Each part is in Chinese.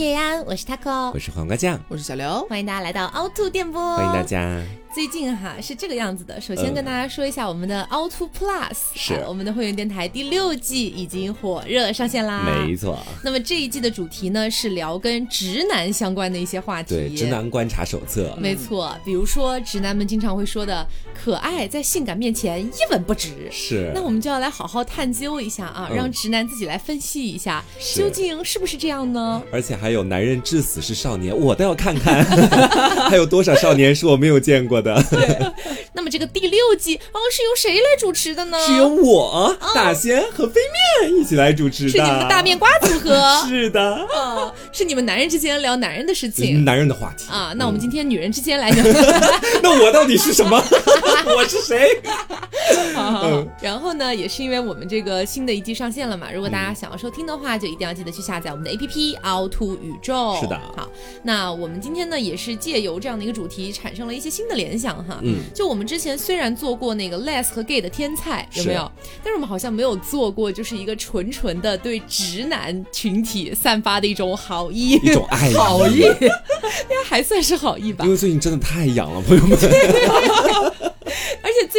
皮野安，我是 taco，我是黄瓜酱，我是小刘，欢迎大家来到凹凸电波，欢迎大家。最近哈是这个样子的，首先跟大家说一下我们的凹凸 Plus，是我们的会员电台第六季已经火热上线啦。没错。那么这一季的主题呢是聊跟直男相关的一些话题，对，直男观察手册。没错，比如说直男们经常会说的可爱在性感面前一文不值。是。那我们就要来好好探究一下啊，让直男自己来分析一下，究竟是不是这样呢？而且还有男人至死是少年，我倒要看看，还有多少少年是我没有见过的。对。那么这个第六季哦是由谁来主持的呢？是由我大仙和飞面一起来主持的，是你们的大面瓜组合。是的，嗯，是你们男人之间聊男人的事情，男人的话题啊。那我们今天女人之间来聊，那我到底是什么？我是谁？嗯，然后呢，也是因为我们这个新的一季上线了嘛，如果大家想要收听的话，就一定要记得去下载我们的 APP 凹凸宇宙。是的，好，那我们今天呢，也是借由这样的一个主题，产生了一些新的联想哈。嗯，就我们之前虽然做过那个 less 和 gay 的天菜，有没有？但是我们好像没有做过，就是一个纯纯的对直男群体散发的一种好意，一种爱，好意，应该还算是好意吧。因为最近真的太痒了，朋友们。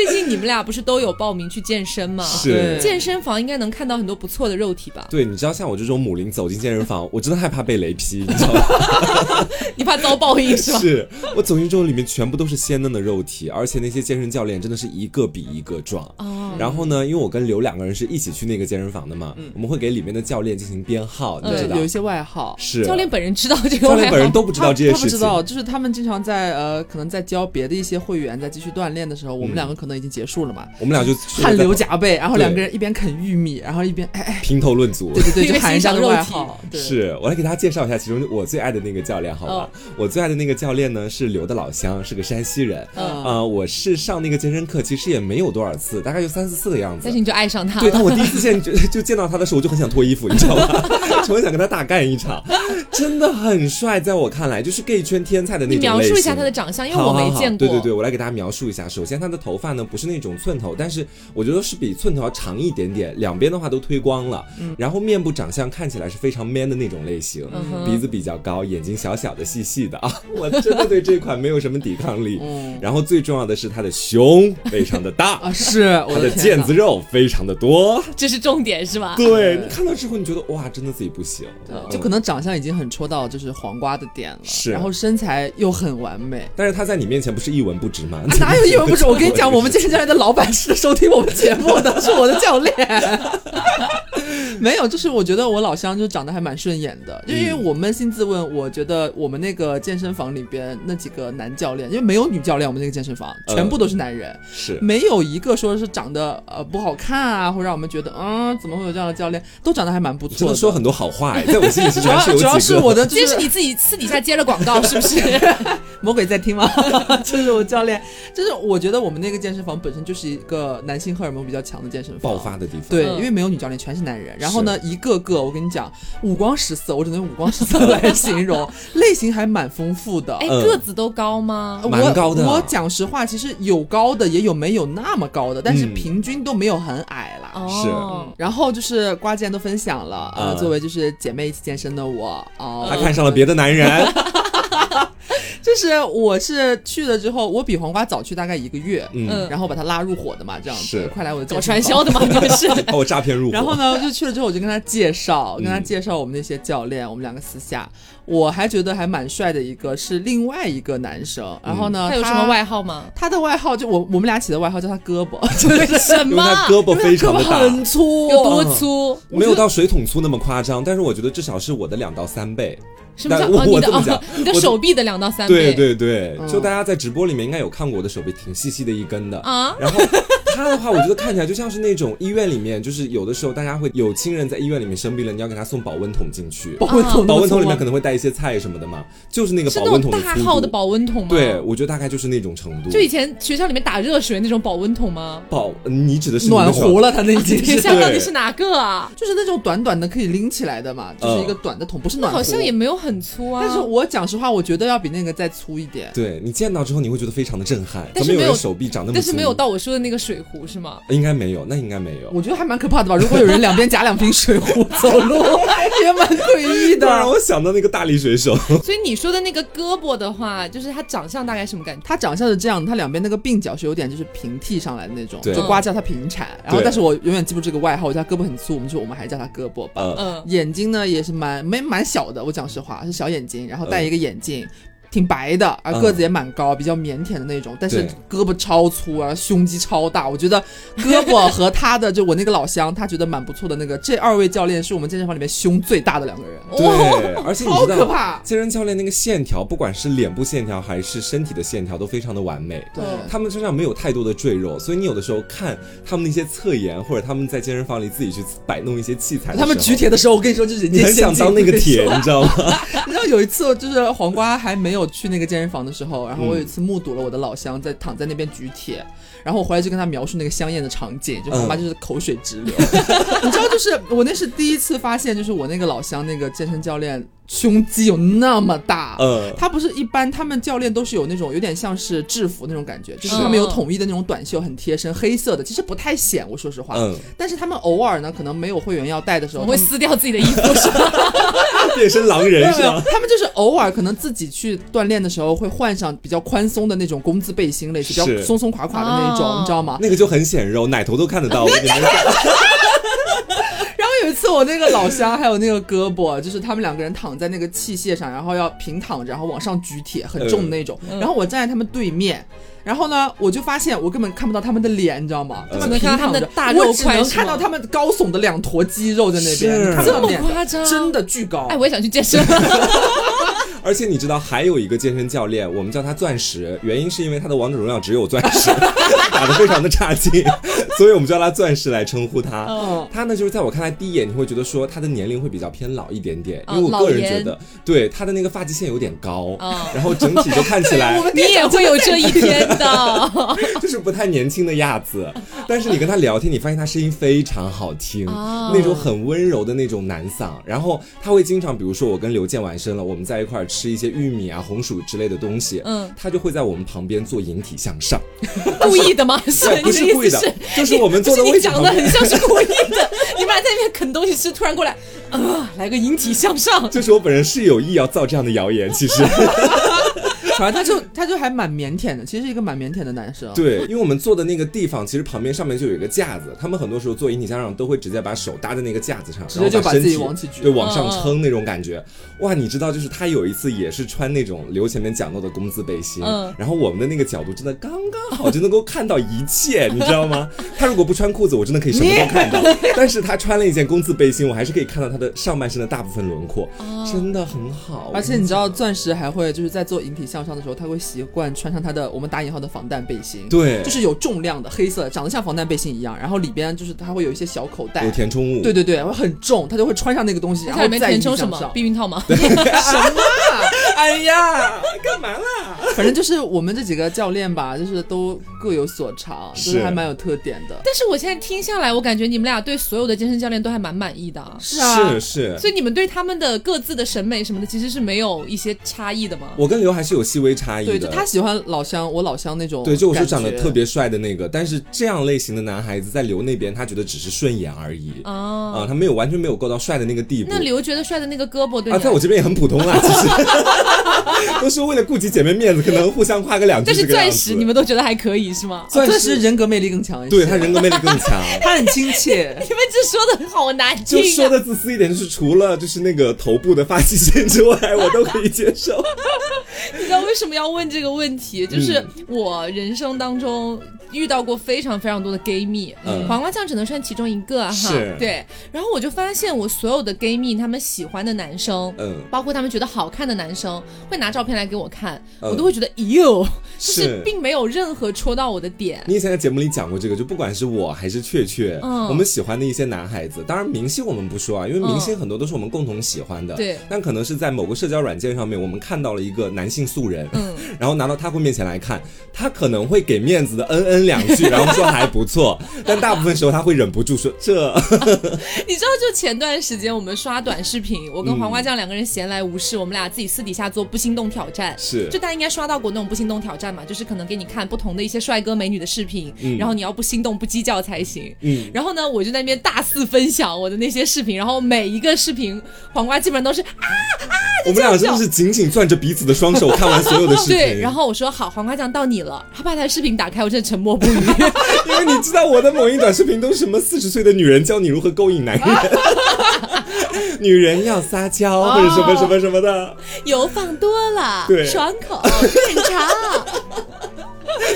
最近你们俩不是都有报名去健身吗？是，健身房应该能看到很多不错的肉体吧？对，你知道像我这种母龄走进健身房，我真的害怕被雷劈，你知道吗？你怕遭报应是吧？是我走进之后，里面全部都是鲜嫩的肉体，而且那些健身教练真的是一个比一个壮。哦。然后呢，因为我跟刘两个人是一起去那个健身房的嘛，我们会给里面的教练进行编号，你知道？有一些外号。是。教练本人知道这个教练本人都不知道这些事情。他不知道，就是他们经常在呃，可能在教别的一些会员在继续锻炼的时候，我们两个可能已经结束了嘛。我们俩就汗流浃背，然后两个人一边啃玉米，然后一边哎哎评头论足。对对对，就喊人家的外号。是我来给大家介绍一下，其中我最爱的那个教练，好吧？我最爱的那个教练呢是刘的老乡，是个山西人。呃，我是上那个健身课，其实也没有多少次，大概就三四次的样子。但是你就爱上他？对，当我第一次见就 就见到他的时候，我就很想脱衣服，你知道吗？就很想跟他大干一场，真的很帅，在我看来就是 gay 圈天才的那种。你描述一下他的长相，因为我没见过。对对对，我来给大家描述一下。首先，他的头发呢不是那种寸头，但是我觉得是比寸头要长一点点，两边的话都推光了。嗯。然后面部长相看起来是非常 man 的那种类型，鼻子比较高，眼睛小小的、细细的啊，我真的对这款没有什么抵抗力。嗯。然后最重要的是他的胸非常的大啊，是 他的腱子肉非常的多，这是重点是吗？对你看到之后，你觉得哇，真的自己不行，就可能长相已经很戳到就是黄瓜的点了，是。然后身材又很完美，但是他在你面前不是一文不值吗？哪有一文不值？我跟你讲，我们健身教练的老板是收听我们节目的，是我的教练。没有，就是我觉得我老乡就长得还蛮顺眼的，就因为我扪心自问，我觉得我们那个健身房里边那几个男教练，因为没有女教练，我们那个健身房全部都是男人，是没有一个说是长得呃不好看啊，或者让我们觉得嗯怎么会有这样的教练，都长得还蛮不错。的。说很多好话哎，在我心里是主要主要是我的，这是你自己私底下接了广告是不是？魔鬼在听吗？这是我教练，就是我觉得我们那个健身房本身就是一个男性荷尔蒙比较强的健身房，爆发的地方。对，因为没有女教练，全是男人。然后呢，一个个我跟你讲，五光十色，我只能用五光十色来形容，类型还蛮丰富的。哎，个子都高吗？蛮高的。我讲实话，其实有高的，也有没有那么高的，但是平均都没有很矮啦。是。然后就是瓜既然都分享了，呃，作为就是姐妹一起健身的我，哦，他看上了别的男人。就是我是去了之后，我比黄瓜早去大概一个月，嗯，然后把他拉入伙的嘛，这样子，快来我的搞传销的嘛，你们是把我诈骗入伙。然后呢，就去了之后，我就跟他介绍，跟他介绍我们那些教练，我们两个私下，我还觉得还蛮帅的一个是另外一个男生，然后呢，他有什么外号吗？他的外号就我我们俩起的外号叫他胳膊，为什么？他胳膊非常的大，很粗，有多粗？没有到水桶粗那么夸张，但是我觉得至少是我的两到三倍。什么叫哦？你的你的手臂的两到三倍？对对对，就大家在直播里面应该有看过我的手臂，挺细细的一根的啊。然后他的话，我觉得看起来就像是那种医院里面，就是有的时候大家会有亲人在医院里面生病了，你要给他送保温桶进去。保温桶，保温桶里面可能会带一些菜什么的嘛，就是那个保温桶大号的保温桶吗？对，我觉得大概就是那种程度。就以前学校里面打热水那种保温桶吗？保，你指的是暖壶了？他那已经是到底是哪个啊？就是那种短短的可以拎起来的嘛，就是一个短的桶，不是暖壶。好像也没有很粗啊，但是。我讲实话，我觉得要比那个再粗一点。对你见到之后，你会觉得非常的震撼。但是没有手臂长那么，但是没有到我说的那个水壶是吗？应该没有，那应该没有。我觉得还蛮可怕的吧？如果有人两边夹两瓶水壶 走路，也蛮诡异的。让我想到那个大力水手。所以你说的那个胳膊的话，就是他长相大概什么感觉？他长相是这样，他两边那个鬓角是有点就是平剃上来的那种，就瓜叫他平铲。然后，但是我永远记不住这个外号，我叫他胳膊很粗，我们就我们还叫他胳膊吧。嗯，嗯，眼睛呢也是蛮没蛮小的，我讲实话是小眼睛，然后戴一个眼镜。挺白的，啊，嗯个子也蛮高，比较腼腆的那种，但是胳膊超粗啊，胸肌超大。我觉得胳膊和他的就我那个老乡，他觉得蛮不错的那个，这二位教练是我们健身房里面胸最大的两个人，对，而且你知道，可怕。健身教练那个线条，不管是脸部线条还是身体的线条，都非常的完美。对他们身上没有太多的赘肉，所以你有的时候看他们那些侧颜，或者他们在健身房里自己去摆弄一些器材他们举铁的时候，我跟你说，就是你很想当那个铁，你知道吗？你知道有一次，就是黄瓜还没有去那个健身房的时候，然后我有一次目睹了我的老乡在躺在那边举铁，然后我回来就跟他描述那个香艳的场景，就他妈就是口水直流。你知道，就是我那是第一次发现，就是我那个老乡那个健身教练胸肌有那么大。嗯，他不是一般，他们教练都是有那种有点像是制服那种感觉，就是他们有统一的那种短袖，很贴身，黑色的，其实不太显。我说实话，嗯，但是他们偶尔呢，可能没有会员要带的时候，我会他们撕掉自己的衣服是吧？变身狼人是吗？他们就是偶尔可能自己去锻炼的时候会换上比较宽松的那种工字背心，类似比较松松垮垮的那种，哦你知道吗？那个就很显肉，奶头都看得到。我跟你们讲，然 后有一次我那个老乡还有那个胳膊，就是他们两个人躺在那个器械上，然后要平躺着，然后往上举铁，很重的那种。然后我站在他们对面。然后呢，我就发现我根本看不到他们的脸，你知道吗？嗯他们平躺着们的大肉我只能块看到他们高耸的两坨肌肉在那边，这么夸张真的巨高。哎，我也想去健身。而且你知道还有一个健身教练，我们叫他钻石，原因是因为他的王者荣耀只有钻石，打得非常的差劲，所以我们叫他钻石来称呼他。嗯他呢，就是在我看来第一眼你会觉得说他的年龄会比较偏老一点点，啊因为我个人觉得，对他的那个发际线有点高，啊然后整体就看起来 你也会有这一天的。就是不太年轻的样子。但是你跟他聊天，你发现他声音非常好听，哦那种很温柔的那种男嗓。然后他会经常，比如说我跟刘健完身了，我们在一块儿吃一些玉米啊、红薯之类的东西，嗯他就会在我们旁边做引体向上。故意的吗？是不你是故意的就是我们做的你讲的很像是故意的。你们俩在那边啃东西吃，突然过来，啊，来个引体向上。就是我本人是有意要造这样的谣言，其实反正他就他就还蛮腼腆的，其实是一个蛮腼腆的男生。对，因为我们坐的那个地方，其实旁边上面就有一个架子，他们很多时候做引体向上都会直接把手搭在那个架子上，直接就把自己往起举对，往上撑那种感觉。哇，你知道，就是他有一次也是穿那种刘前面讲到的工字背心，嗯然后我们的那个角度真的刚刚好，就能够看到一切，你知道吗？他如果不穿裤子，我真的可以什么都看到，但是他穿了一件工字背心，我还是可以看到他的上半身的大部分轮廓，哦真的很好。而且你知道，钻石还会就是在做引体向上的时候，他会习惯穿上他的我们打引号的防弹背心，对，就是有重量的黑色，长得像防弹背心一样，然后里边就是它会有一些小口袋有，填充物，对对对，会很重，他就会穿上那个东西，然它里面后再填充什么。避孕套吗？哎呀，干嘛啦？反正就是我们这几个教练吧，就是都各有所长，就是是还蛮有特点的。但是我现在听下来，我感觉你们俩对所有的健身教练都还蛮满意的啊。是啊，是是，所以你们对他们的各自的审美什么的，其实是没有一些差异的吗？我跟刘还是有细微差异的。对，就他喜欢老乡，我老乡那种。对，就我说长得特。别帅的那个，但是这样类型的男孩子在刘那边，他觉得只是顺眼而已哦啊、哦，他没有完全没有够到帅的那个地步。那刘觉得帅的那个胳膊对啊，在我这边也很普通啦，其实 都是为了顾及姐妹面子，可能互相夸个两句但是。钻石你们都觉得还可以是吗？钻钻石人格魅力更强一些，对他人格魅力更强。他很亲切。你们这说的好难听啊！就说的自私一点，就是除了就是那个头部的发际线之外，我都可以接受。你知道为什么要问这个问题？就是嗯我人生当中遇到过非常非常多的 gay 蜜，嗯黄瓜酱只能算其中一个哈。对。然后我就发现，我所有的 gay 蜜他们喜欢的男生，嗯包括他们觉得好看的男生，会拿照片来给我看，嗯。我都会觉得哟，就是是。并没有任何戳到我的点。你以前在节目里讲过这个，就不管是我还是雀雀，嗯。我们喜欢的一些男孩子，当然明星我们不说啊，因为明星很多都是我们共同喜欢的。对。但可能是在某个社交软件上面，我们看到了一个男性素人，嗯。然后拿到他会面前来看，他可能会给面子的嗯嗯两句，然后说还不错，但大部分时候他会忍不住说这，你知道，就前段时间我们刷短视频，我跟黄瓜酱两个人闲来无事，我们俩自己私底下做不心动挑战。是。就大家应该刷到过那种不心动挑战段嘛，就是可能给你看不同的一些帅哥美女的视频，然后你要不心动不鸡叫才行。嗯，然后呢，我就在那边大肆分享我的那些视频，然后每一个视频黄瓜基本上都是啊啊，我们俩真的是紧紧攥着彼此的双手看完所有的视频。对，然后我说好，黄瓜酱到你了，他把他的视频打开，我真的沉默不语，因为你知道我的某音短视频都是什么四十岁的女人教你如何勾引男人。女人要撒娇或者什么什么什么的，油放多了，对，爽口 正常。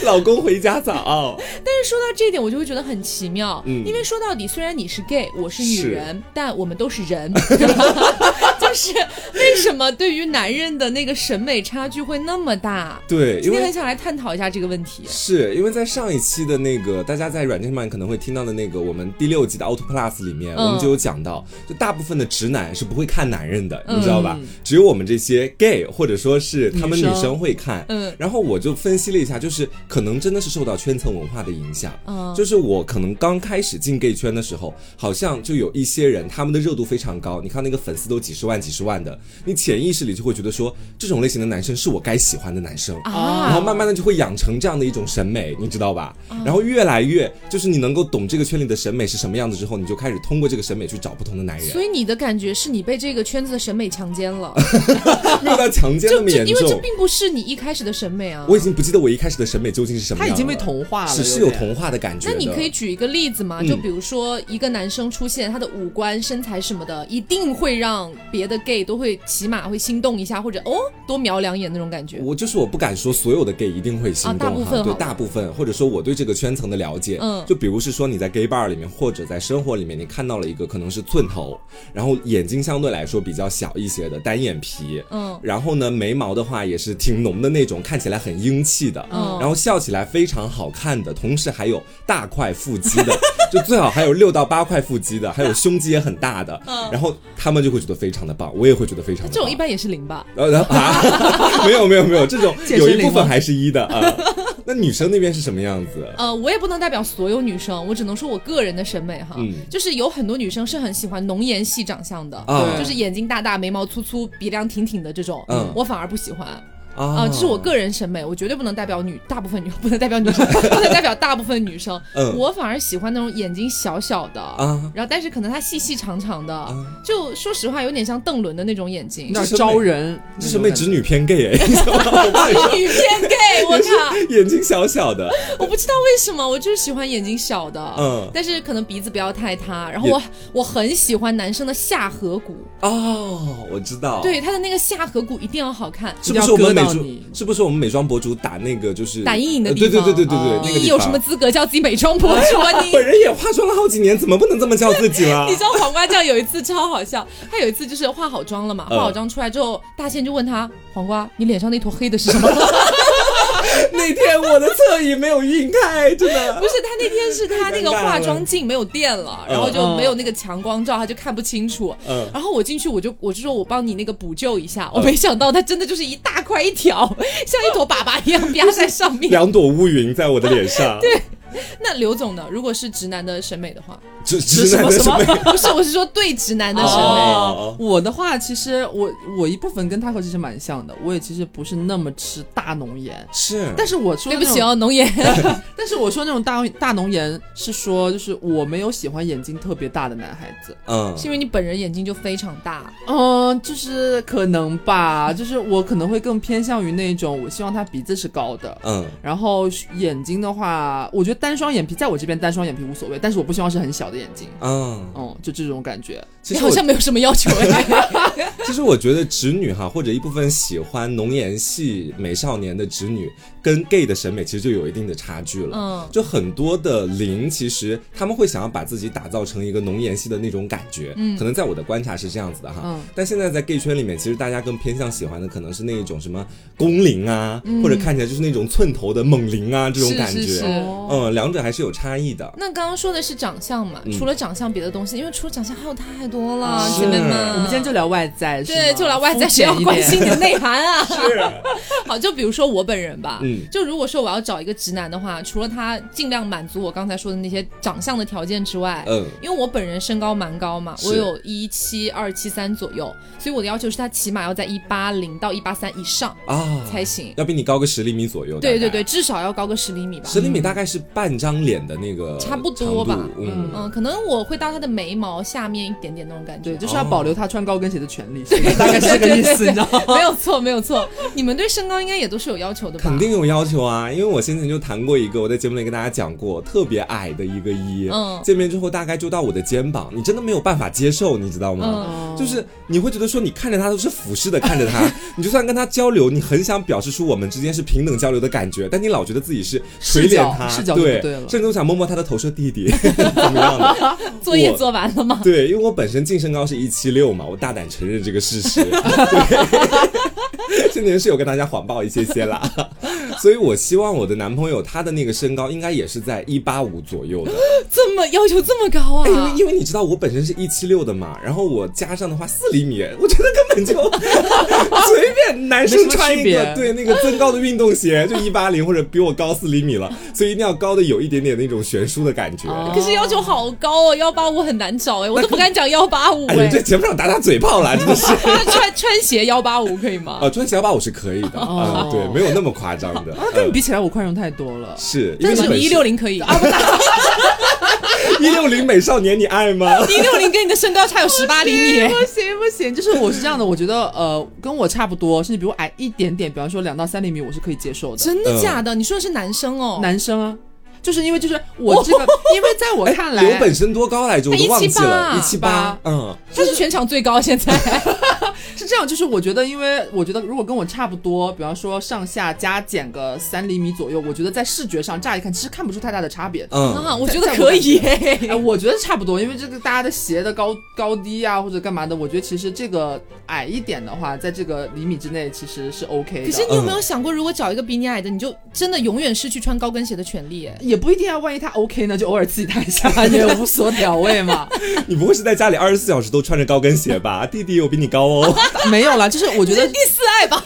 老公回家早。但是说到这一点，我就会觉得很奇妙，嗯因为说到底，虽然你是 gay，我是女人，但我们都是人。就是为什么对于男人的那个审美差距会那么大？对，因为很想来探讨一下这个问题。是因为在上一期的那个大家在软件上面可能会听到的那个我们第六集的 Auto Plus 里面，我们就有讲到，就大部分的直男是不会看男人的，你知道吧？只有我们这些 gay 或者说是他们女生会看。嗯，然后我就分析了一下，就是可能真的是受到圈层文化的影响。嗯，就是我可能刚开始进 gay 圈的时候，好像就有一些人他们的热度非常高，你看那个粉丝都几十万、几十万的，你潜意识里就会觉得说这种类型的男生是我该喜欢的男生啊，然后慢慢的就会养成这样的一种审美，你知道吧？然后越来越就是你能够懂这个圈里的审美是什么样子之后，你就开始通过这个审美去找不同的男人。所以你的感觉是你被这个圈子的审美强奸了，没有到强奸那么严重，因为这并不是你一开始的审美啊。我已经不记得我一开始的审美究竟是什么，他已经被同化了，是是有同化的感觉。那你可以举一个例子吗？就比如说一个男生出现，他的五官、身材什么的，一定会让别的 gay 都会起码会心动一下，或者哦多瞄两眼那种感觉。我就是我不敢说所有的 gay 一定会心动，大部分对大部分，或者说我对这个圈层的了解，嗯，就比如是说你在 gay bar 里面，或者在生活里面，你看到了一个可能是寸头，然后眼睛相对来说比较小一些的单眼皮，嗯，然后呢眉毛的话也是挺浓的那种，看起来很英气的，嗯，然后笑起来非常好看的，同时还有大块腹肌的，就最好还有六到八块腹肌的，还有胸肌也很大的，嗯，然后他们就会觉得非常的棒，我也会觉得非常的。这种一般也是零吧？呃啊，没有没有没有，这种 有一部分还是一的啊。那女生那边是什么样子？呃，我也不能代表所有女生，我只能说我个人的审美哈，就是有很多女生是很喜欢浓颜系长相的，就是眼睛大大、眉毛粗粗、鼻梁挺挺的这种，我反而不喜欢。啊，这是我个人审美，我绝对不能代表女大部分女，不能代表女生，不能代表大部分女生。嗯，我反而喜欢那种眼睛小小的啊，然后但是可能她细细长长的，就说实话有点像邓伦的那种眼睛，那招人。这审美直女偏 gay 哎，直 女偏 gay，我靠，眼睛小小的，我不知道为什么，我就是喜欢眼睛小的，嗯，但是可能鼻子不要太塌，然后我我很喜欢男生的下颌骨。哦，我知道，对他的那个下颌骨一定要好看，是不是我们美？是不是我们美妆博主打那个就是打阴影的地方？对对对对对对，你有什么资格叫自己美妆博主啊？你本人也化妆了好几年，怎么不能这么叫自己了？你知道黄瓜酱有一次超好笑，他有一次就是化好妆了嘛，化好妆出来之后，大仙就问他黄瓜，你脸上那坨黑的是什么？那天我的侧影没有晕开，真的。不是他那天是他那个化妆镜没有电了，然后就没有那个强光照，他就看不清楚。嗯，然后我进去我就我就说我帮你那个补救一下，我没想到他真的就是一大块一条，像一坨粑粑一样压在上面，两朵乌云在我的脸上。对。那刘总呢？如果是直男的审美的话，直直男的审美不是，我是说对直男的审美。我的话，其实我我一部分跟他和其实蛮像的，我也其实不是那么吃大浓颜，是。但是我说对不起哦，浓颜。但是我说那种大大浓颜是说，就是我没有喜欢眼睛特别大的男孩子，嗯，是因为你本人眼睛就非常大，嗯，就是可能吧，就是我可能会更偏向于那种，我希望他鼻子是高的，嗯，然后眼睛的话，我觉得。单双眼皮在我这边单双眼皮无所谓，但是我不希望是很小的眼睛。嗯，哦，就这种感觉。其实好像没有什么要求哎。其实我觉得直女哈，或者一部分喜欢浓颜系美少年的直女，跟 gay 的审美其实就有一定的差距了。嗯，就很多的零，其实他们会想要把自己打造成一个浓颜系的那种感觉。嗯，可能在我的观察是这样子的哈。嗯。但现在在 gay 圈里面，其实大家更偏向喜欢的可能是那一种什么工龄啊，或者看起来就是那种寸头的猛龄啊这种感觉。嗯。两者还是有差异的。那刚刚说的是长相嘛？除了长相，别的东西，因为除了长相还有太多了，姐妹们。我们今天就聊外在，对，就聊外在，谁要关心你的内涵啊？是。好，就比如说我本人吧，嗯，就如果说我要找一个直男的话，除了他尽量满足我刚才说的那些长相的条件之外，嗯，因为我本人身高蛮高嘛，我有一七二七三左右，所以我的要求是他起码要在一八零到一八三以上啊才行，要比你高个十厘米左右。对对对，至少要高个十厘米吧。十厘米大概是半张脸的那个差不多吧。嗯嗯，可能我会到他的眉毛下面一点点那种感觉。对，就是要保留他穿高跟鞋的权利，大概是这个意思，你知道吗？没有错，没有错。你们对身高应该也都是有要求的吧？肯定有要求啊，因为我先前就谈过一个，我在节目里跟大家讲过，特别矮的一个一，嗯，见面之后大概就到我的肩膀，你真的没有办法接受，你知道吗？就是你会觉得说，你看着他都是俯视的看着他，你就算跟他交流，你很想表示出我们之间是平等交流的感觉，但你老觉得自己是垂脸他，对，甚至我想摸摸他的头，说弟弟怎么样的？作业做完了吗？对，因为我本身净身高是一七六嘛，我大胆承认这个事实。对，今年是有跟大家谎报一些些啦，所以我希望我的男朋友他的那个身高应该也是在一八五左右的。这么要求这么高啊？因为因为你知道我本身是一七六的嘛，然后我加上的话四厘米，我觉得根本就随便男生穿一个对那个增高的运动鞋就一八零或者比我高四厘米了，所以一定要高的有一点点那种悬殊的感觉。可是要求好高哦，幺八五很难找哎，我都不敢讲幺八五哎，在节目上打打嘴炮啦，真的是。穿穿鞋幺八五可以吗？啊，穿鞋幺八五是可以的啊，对，没有那么夸张的。跟你比起来，我宽容太多了。是，但是你一六零可以啊。一六零美少年，你爱吗？一六零跟你的身高差有十八厘米，不行不行，就是我是这样的，我觉得呃，跟我差不多，甚至比我矮一点点，比方说两到三厘米，我是可以接受的。真的假的？你说的是男生哦？男生啊。就是因为就是我这个，因为在我看来，刘本身多高来着？我都忘记了，一七八，嗯，他是全场最高，现在 是这样。就是我觉得，因为我觉得如果跟我差不多，比方说上下加减个三厘米左右，我觉得在视觉上乍一看其实看不出太大的差别。嗯，我觉得可以，我觉得差不多，因为这个大家的鞋的高高低啊或者干嘛的，我觉得其实这个矮一点的话，在这个厘米之内其实是 OK。可是你有没有想过，如果找一个比你矮的，你就真的永远失去穿高跟鞋的权利？也。不一定啊，万一他 OK 呢，就偶尔自己抬一下 也无所屌味嘛。你不会是在家里二十四小时都穿着高跟鞋吧？弟弟我比你高哦。没有啦，就是我觉得 第四爱吧。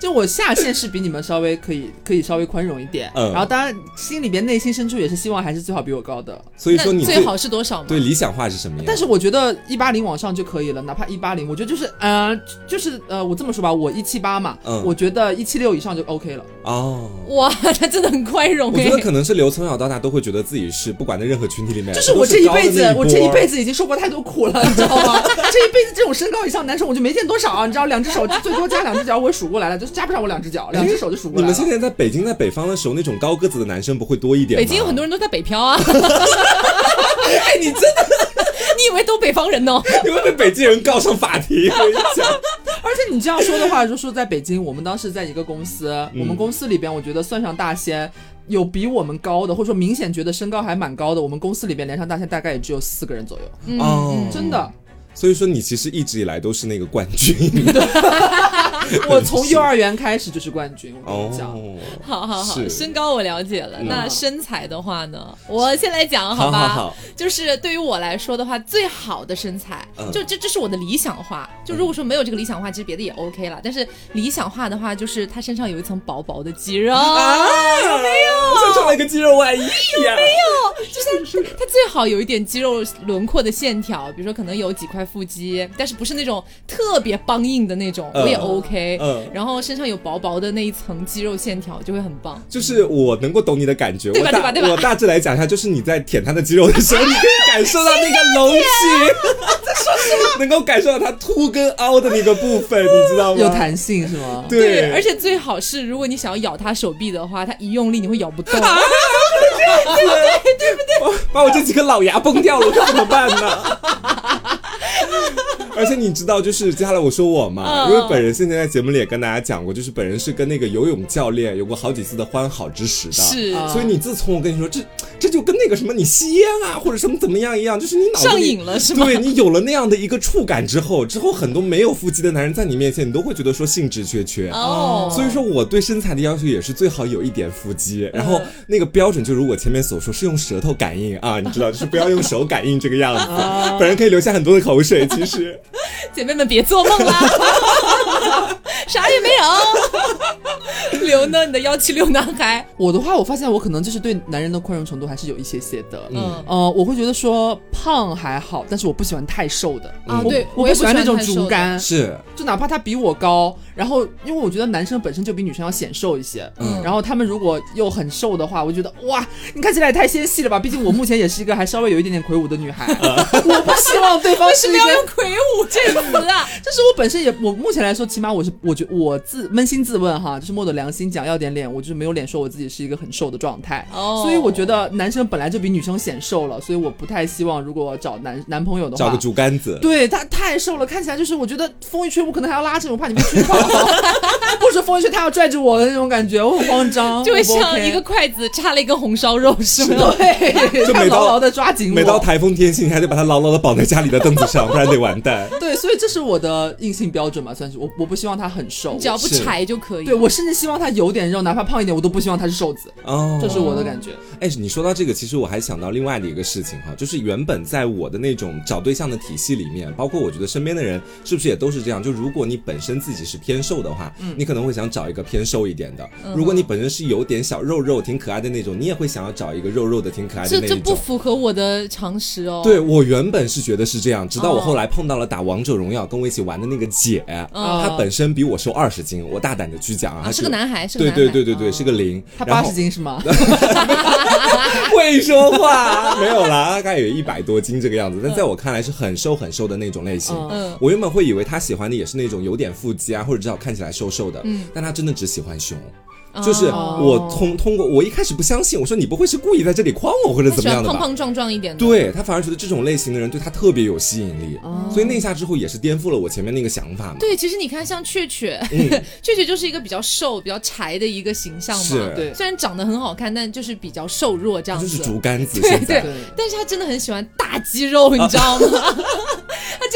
就我下限是比你们稍微可以，可以稍微宽容一点。嗯。然后当然心里边内心深处也是希望还是最好比我高的。所以说你最好是多少？对，理想化是什么样？但是我觉得一八零往上就可以了，哪怕一八零，我觉得就是呃，就是呃，我这么说吧，我一七八嘛，嗯，我觉得一七六以上就 OK 了。哦。哇，他真的很宽容。我觉得可能是刘从小到大都会觉得。自己是不管在任何群体里面，就是我这一辈子，我这一辈子已经受过太多苦了，你知道吗？这一辈子这种身高以上男生我就没见多少啊，你知道，两只手最多加两只脚，我数过来了，就加不上我两只脚，两只手就数过来了。你们现在在北京，在北方的时候，那种高个子的男生不会多一点北京有很多人都在北漂啊。哎，你真的，你以为都北方人呢？你会被北京人告上法庭。我跟你讲，而且你这样说的话，就说在北京，我们当时在一个公司，我们公司里边，我觉得算上大仙。有比我们高的，或者说明显觉得身高还蛮高的，我们公司里边连上大仙大概也只有四个人左右。哦，真的。所以说你其实一直以来都是那个冠军。我从幼儿园开始就是冠军，我跟你讲。好好好，身高我了解了。那身材的话呢？我先来讲好吧。就是对于我来说的话，最好的身材，就这这是我的理想化。就如果说没有这个理想化，其实别的也 OK 了。但是理想化的话，就是他身上有一层薄薄的肌肉。啊，有没有？像穿了一个肌肉外衣一样。没有，就是他最好有一点肌肉轮廓的线条，比如说可能有几块腹肌，但是不是那种特别梆硬的那种，我也 OK。嗯，然后身上有薄薄的那一层肌肉线条，就会很棒。就是我能够懂你的感觉，对吧？对吧？对吧？我大致来讲一下，就是你在舔他的肌肉的时候，你可以感受到那个隆起，在说什么？能够感受到它凸跟凹的那个部分，你知道吗？有弹性是吗？对，而且最好是，如果你想要咬他手臂的话，他一用力你会咬不动。对不对？对不 对？把我这几颗老牙崩掉了，可怎么办呢？而且你知道，就是接下来我说我嘛，因为本人现在在节目里也跟大家讲过，就是本人是跟那个游泳教练有过好几次的欢好之时的。是，所以你自从我跟你说这这就跟那个什么你吸烟啊或者什么怎么样一样，就是你脑上瘾了是吗？对你有了那样的一个触感之后，之后很多没有腹肌的男人在你面前，你都会觉得说兴致缺缺。哦，所以说我对身材的要求也是最好有一点腹肌，然后那个标准就如我前面所说，是用舌头感应啊，你知道，就是不要用手感应这个样子，本人可以留下很多的口水，其实。姐妹们别做梦啦！啥也没有。刘呢？你的幺七六男孩？我的话，我发现我可能就是对男人的宽容程度还是有一些些的。嗯，呃，我会觉得说胖还好，但是我不喜欢太瘦的。啊，对，我不喜欢那种竹竿，是，就哪怕他比我高，然后因为我觉得男生本身就比女生要显瘦一些。嗯，然后他们如果又很瘦的话，我觉得哇，你看起来也太纤细了吧？毕竟我目前也是一个还稍微有一点点魁梧的女孩。我不希望对方是一个魁梧这个词啊，就是我本身也，我目前来说，起码我是，我觉我自扪心自问哈，就是摸着良心讲，要点脸，我就是没有脸说我自己是一个很瘦的状态。哦，所以我觉得男生本来就比女生显瘦了，所以我不太希望如果找男男朋友的话，找个竹竿子，对他太瘦了，看起来就是我觉得风一吹，我可能还要拉着，我怕你被吹跑，或者风一吹他要拽着我的那种感觉，我很慌张，就会像一个筷子插了一根红烧肉是吗？对，就牢牢的抓紧我，每到台风天气，你还得把它牢牢的绑在家里的凳子上，不然得完蛋。对，所以这是我的硬性标准嘛，算是我我不希望他很瘦，只要不柴就可以。对我甚至希望他有点肉，哪怕胖一点，我都不希望他是瘦子。哦，这是我的感觉。哎，你说到这个，其实我还想到另外的一个事情哈，就是原本在我的那种找对象的体系里面，包括我觉得身边的人是不是也都是这样？就如果你本身自己是偏瘦的话，嗯，你可能会想找一个偏瘦一点的；如果你本身是有点小肉肉、挺可爱的那种，你也会想要找一个肉肉的、挺可爱的那种。这这不符合我的常识哦。对我原本是觉得是这样，直到我后来碰到了打王者荣耀跟我一起玩的那个姐，她本身比我瘦二十斤，我大胆的去讲啊，是个男孩，是对对对对对，是个零，他八十斤是吗？会说话没有啦，大概有一百多斤这个样子，但在我看来是很瘦很瘦的那种类型。嗯，我原本会以为他喜欢的也是那种有点腹肌啊，或者看起来瘦瘦的。嗯，但他真的只喜欢熊。就是我通通过，我一开始不相信，我说你不会是故意在这里诓我或者怎么样的吧？胖胖壮壮一点的，对他反而觉得这种类型的人对他特别有吸引力，所以那下之后也是颠覆了我前面那个想法嘛。对，其实你看像雀雀，雀雀就是一个比较瘦、比较柴的一个形象嘛。对，虽然长得很好看，但就是比较瘦弱这样子。就是竹竿子。对对，但是他真的很喜欢大肌肉，你知道吗？他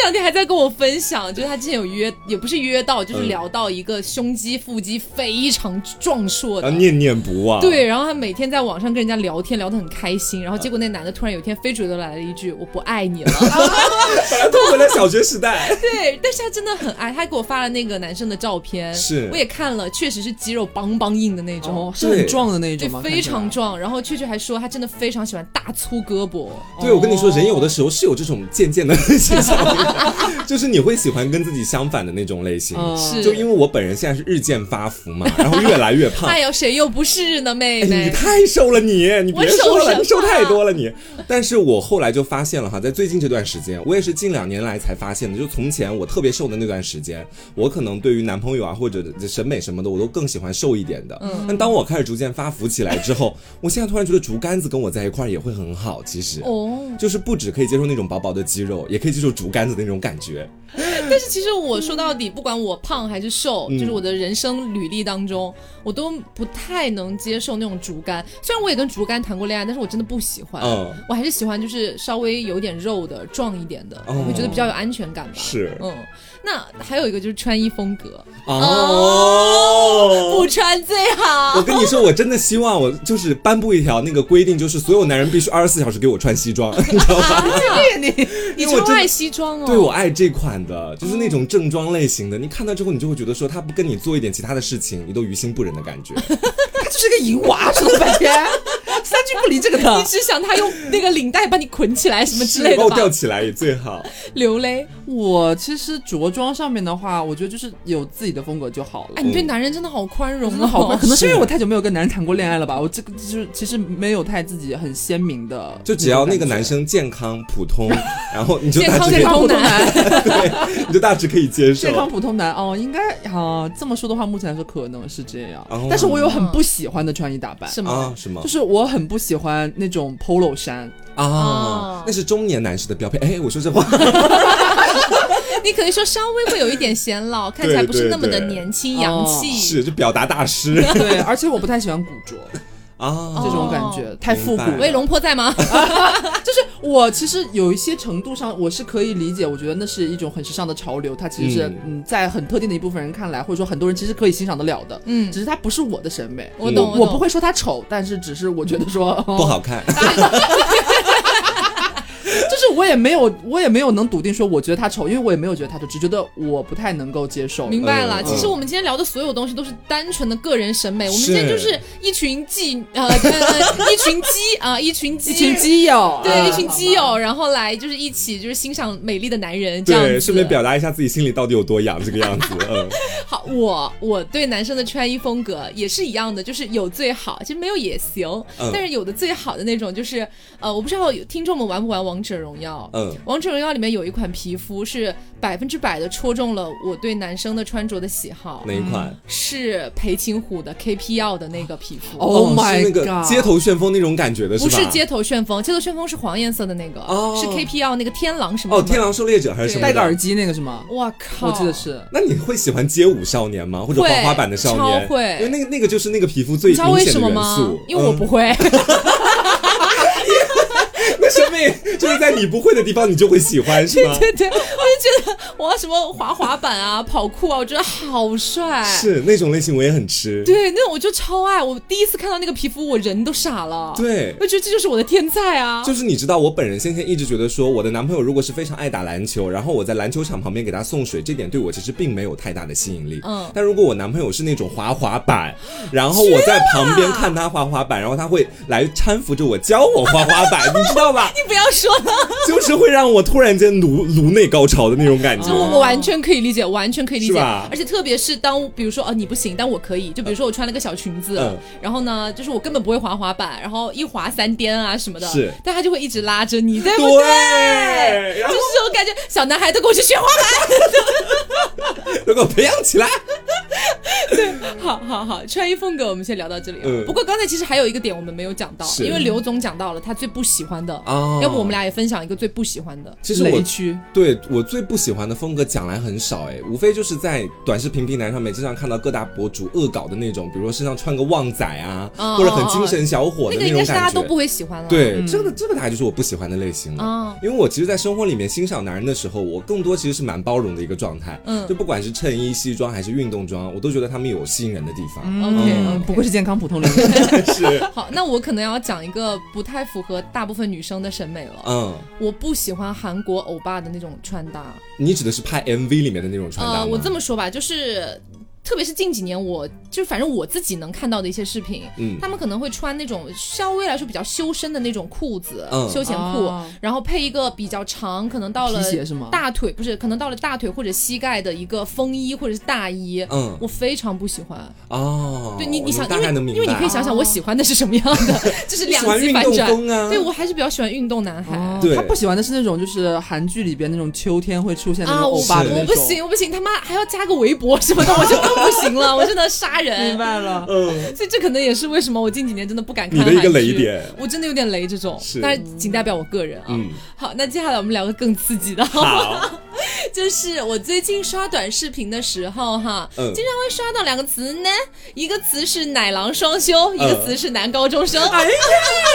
这两天还在跟我分享，就是他之前有约，也不是约到，就是聊到一个胸肌、腹肌非常壮硕的，念念不忘。对，然后他每天在网上跟人家聊天，聊得很开心。然后结果那男的突然有一天非主流来了一句：“我不爱你了。”把他拖回了小学时代。对，但是他真的很爱，他给我发了那个男生的照片，是我也看了，确实是肌肉邦邦硬的那种，是很壮的那种对，非常壮。然后雀雀还说他真的非常喜欢大粗胳膊。对，我跟你说，人有的时候是有这种渐渐的 现象。就是你会喜欢跟自己相反的那种类型，是就因为我本人现在是日渐发福嘛，然后越来越胖。哎呦，谁又不是呢，妹妹？你太瘦了，你你别说了，你瘦太多了你。但是我后来就发现了哈，在最近这段时间，我也是近两年来才发现的。就从前我特别瘦的那段时间，我可能对于男朋友啊或者审美什么的，我都更喜欢瘦一点的。嗯。但当我开始逐渐发福起来之后，我现在突然觉得竹竿子跟我在一块儿也会很好。其实哦，就是不止可以接受那种薄薄的肌肉，也可以接受竹竿子的那种感觉。但是其实我说到底，不管我胖还是瘦，就是我的人生履历当中，我都不太能接受那种竹竿。虽然我也跟竹竿谈过恋爱，但是我真的不喜欢。我还是喜欢就是稍微有点肉的、壮一点的，我会觉得比较有安全感吧。是，嗯。那还有一个就是穿衣风格哦，不穿最好。我跟你说，我真的希望我就是颁布一条那个规定，就是所有男人必须二十四小时给我穿西装，你知道吗？你你超爱西装哦。对，我爱这款的，就是那种正装类型的。你看到之后，你就会觉得说，他不跟你做一点其他的事情，你都于心不忍的感觉。他就是个淫娃，说了半天。不离这个的，你只想他用那个领带把你捆起来什么之类的把我吊起来也最好。刘雷，我其实着装上面的话，我觉得就是有自己的风格就好了。哎，你对男人真的好宽容啊，好宽 可能是因为我太久没有跟男人谈过恋爱了吧？我这个就是其实没有太自己很鲜明的，就只要那个男生健康普通，然后你就大致健康普通男，对，你就大致可以接受。健康普通男哦，应该啊这么说的话，目前来说可能是这样。但是我有很不喜欢的穿衣打扮，是吗？是吗？就是我很不喜欢。那种 polo 衫啊，那是中年男士的标配。哎，我说这话，你可以说稍微会有一点显老，看起来不是那么的年轻洋气，是就表达大师。对，而且我不太喜欢古着啊，这种感觉太复古。威，龙坡在吗？就是我其实有一些程度上我是可以理解，我觉得那是一种很时尚的潮流，它其实是嗯，在很特定的一部分人看来，或者说很多人其实可以欣赏得了的，嗯，只是它不是我的审美。我懂，我不会说它丑，但是只是我觉得说不好看。就是我也没有，我也没有能笃定说我觉得他丑，因为我也没有觉得他丑，只觉得我不太能够接受。明白了，其实我们今天聊的所有东西都是单纯的个人审美。我们今天就是一群基呃一群基啊一群基一群基友，对一群基友，然后来就是一起就是欣赏美丽的男人，这样子顺便表达一下自己心里到底有多痒这个样子。嗯，好，我我对男生的穿衣风格也是一样的，就是有最好，其实没有也行，但是有的最好的那种就是呃，我不知道听众们玩不玩王者荣耀？嗯，王者荣耀里面有一款皮肤是百分之百的戳中了我对男生的穿着的喜好。哪一款？是裴擒虎的 KPL 的那个皮肤。Oh my god！街头旋风那种感觉的，不是街头旋风，街头旋风是黄颜色的那个，是 KPL 那个天狼什么？哦，天狼狩猎者还是什么？戴个耳机那个是吗？哇靠！我记得是。那你会喜欢街舞少年吗？或者滑滑板的少年？超会，因为那个那个就是那个皮肤最明显的元素。因为我不会。那 就是在你不会的地方，你就会喜欢，是吗？对对，我就觉得哇什么滑滑板啊、跑酷啊，我觉得好帅。是那种类型，我也很吃。对，那种我就超爱。我第一次看到那个皮肤，我人都傻了。对，我觉得这就是我的天才啊！就是你知道，我本人先前一直觉得说，我的男朋友如果是非常爱打篮球，然后我在篮球场旁边给他送水，这点对我其实并没有太大的吸引力。嗯。但如果我男朋友是那种滑滑板，然后我在旁边看他滑滑板，然后他会来搀扶着我教我滑滑板，你知道吧？你不要说了，就是会让我突然间颅颅内高潮的那种感觉。我我完全可以理解，完全可以理解。而且特别是当比如说哦你不行，但我可以。就比如说我穿了个小裙子，然后呢，就是我根本不会滑滑板，然后一滑三颠啊什么的。是，但他就会一直拉着你，对不对？就是这种感觉，小男孩都给我去学滑板，都给我培养起来。对，好好好，穿衣风格我们先聊到这里。嗯。不过刚才其实还有一个点我们没有讲到，因为刘总讲到了他最不喜欢的啊。要不我们俩也分享一个最不喜欢的。其实雷区，对我最不喜欢的风格讲来很少哎，无非就是在短视频平台上面经常看到各大博主恶搞的那种，比如说身上穿个旺仔啊，或者很精神小伙的那种感觉。大家都不会喜欢了。对，这个这个大概就是我不喜欢的类型了。因为我其实，在生活里面欣赏男人的时候，我更多其实是蛮包容的一个状态。嗯。就不管是衬衣、西装还是运动装，我都觉得他们有吸引人的地方。OK，不过是健康普通人。是。好，那我可能要讲一个不太符合大部分女生的审美了。嗯。我不喜欢韩国欧巴的那种穿搭。你指的是拍 MV 里面的那种穿搭呃？我这么说吧，就是。特别是近几年，我就反正我自己能看到的一些视频，嗯，他们可能会穿那种稍微来说比较修身的那种裤子，休闲裤，然后配一个比较长，可能到了大腿，不是，可能到了大腿或者膝盖的一个风衣或者是大衣，嗯，我非常不喜欢。哦，对你，你想，因为因为你可以想想我喜欢的是什么样的，就是两极反转啊。对我还是比较喜欢运动男孩。对，他不喜欢的是那种就是韩剧里边那种秋天会出现那种欧巴的那种。我不行，我不行，他妈还要加个围脖什么的，我就。不行了，我真的杀人。明白了，嗯，所以这可能也是为什么我近几年真的不敢看你的一个雷点，我真的有点雷这种，但是仅代表我个人啊。好，那接下来我们聊个更刺激的，好，就是我最近刷短视频的时候哈，经常会刷到两个词呢，一个词是奶狼双修，一个词是男高中生。哎呀，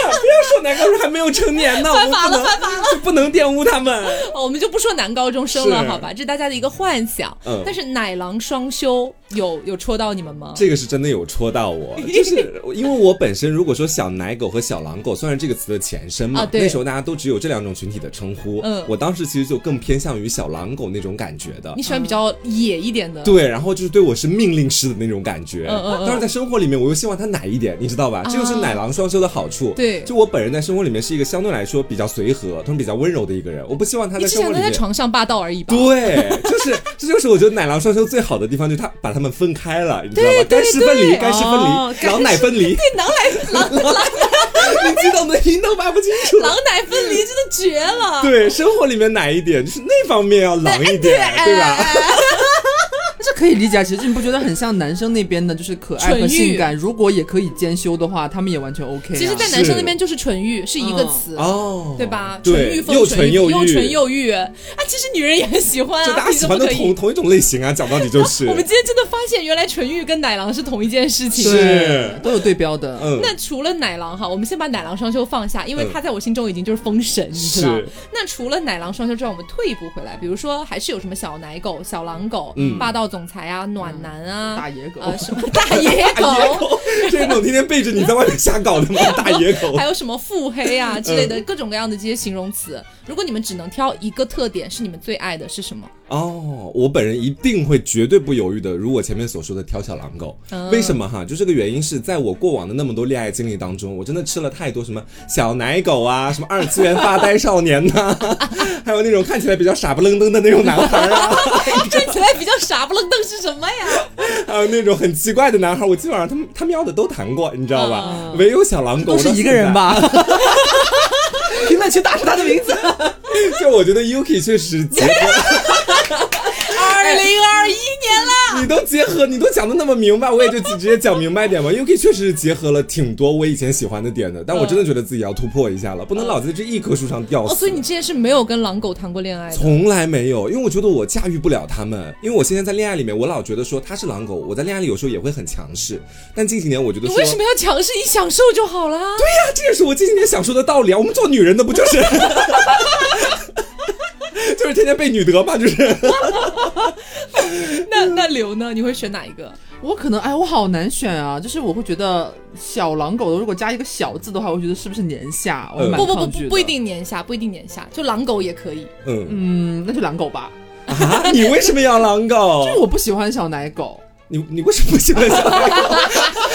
不要说男高中还没有成年呢，犯法了，犯法了，不能玷污他们。我们就不说男高中生了，好吧，这是大家的一个幻想。嗯，但是奶狼双修。有有戳到你们吗？这个是真的有戳到我，就是 因为我本身如果说小奶狗和小狼狗算是这个词的前身嘛，那时候大家都只有这两种群体的称呼。嗯，我当时其实就更偏向于小狼狗那种感觉的。你喜欢比较野一点的？对，然后就是对我是命令式的那种感觉。嗯嗯。当然在生活里面，我又希望它奶一点，你知道吧？这就是奶狼双修的好处。对，就我本人在生活里面是一个相对来说比较随和，同时比较温柔的一个人。我不希望他在生活里面在床上霸道而已吧？对，就是这就是我觉得奶狼双修最好的地方，就是他把他们分开了。你知道吗？干湿分离，干湿分离，狼奶分离。对，狼奶，狼狼奶，你激动的音都发不清楚。狼奶分离真的绝了。对，生活里面奶一点，就是那方面要狼一点，对吧？这可以理解，其实你不觉得很像男生那边的，就是可爱和性感。如果也可以兼修的话，他们也完全 OK。其实，在男生那边就是纯欲是一个词哦，对吧？纯欲风，纯又纯又欲啊！其实女人也很喜欢啊，就大家喜欢的同同一种类型啊。讲到底就是，我们今天真的发现，原来纯欲跟奶狼是同一件事情，是都有对标的。嗯，那除了奶狼哈，我们先把奶狼双修放下，因为他在我心中已经就是封神，你知道。那除了奶狼双修之外，我们退一步回来，比如说还是有什么小奶狗、小狼狗、霸道总才啊、暖男啊、大野狗啊什么大野狗，这种天天背着你在外面瞎搞的吗？大野狗还。有什么腹黑啊之类的各种各样的这些形容词。如果你们只能挑一个特点是你们最爱的，是什么？哦，我本人一定会绝对不犹豫的，如我前面所说的挑小狼狗。嗯为什么哈？就这个原因是在我过往的那么多恋爱经历当中，我真的吃了太多什么小奶狗啊，什么二次元发呆少年呐、还有那种看起来比较傻不愣登的那种男孩啊，看起来比较傻不愣登是什么呀？还有那种很奇怪的男孩，我基本上他们他喵的都谈过，你知道吧？唯有小狼狗都是一个人？吧？评论区打出他的名字。就我觉得 Yuki 确实结合。二零二一年了，你都结合，你都讲的那么明白，我也就直接讲明白点嘛。Yuki 确实是结合了挺多我以前喜欢的点的，但我真的觉得自己要突破一下了，不能老在这一棵树上吊死。哦，所以你之前是没有跟狼狗谈过恋爱的？从来没有，因为我觉得我驾驭不了他们。因为我现在在恋爱里面，我老觉得说他是狼狗，我在恋爱里有时候也会很强势。但近几年我觉得说，你为什么要强势？你享受就好了。对，呀，这也是我近几年享受的道理啊。我们做女人的不就是，就是天天被女德嘛，就是。那那刘呢？你会选哪一个？我可能哎，我好难选啊！就是我会觉得小狼狗的，如果加一个小字的话，我觉得是不是年下？我蛮不不不不不一。定年下，不一定年下，就狼狗也可以。嗯嗯，那就狼狗吧。啊，你为什么要狼狗 就是？我不喜欢小奶狗。你你为什么不喜欢小奶狗？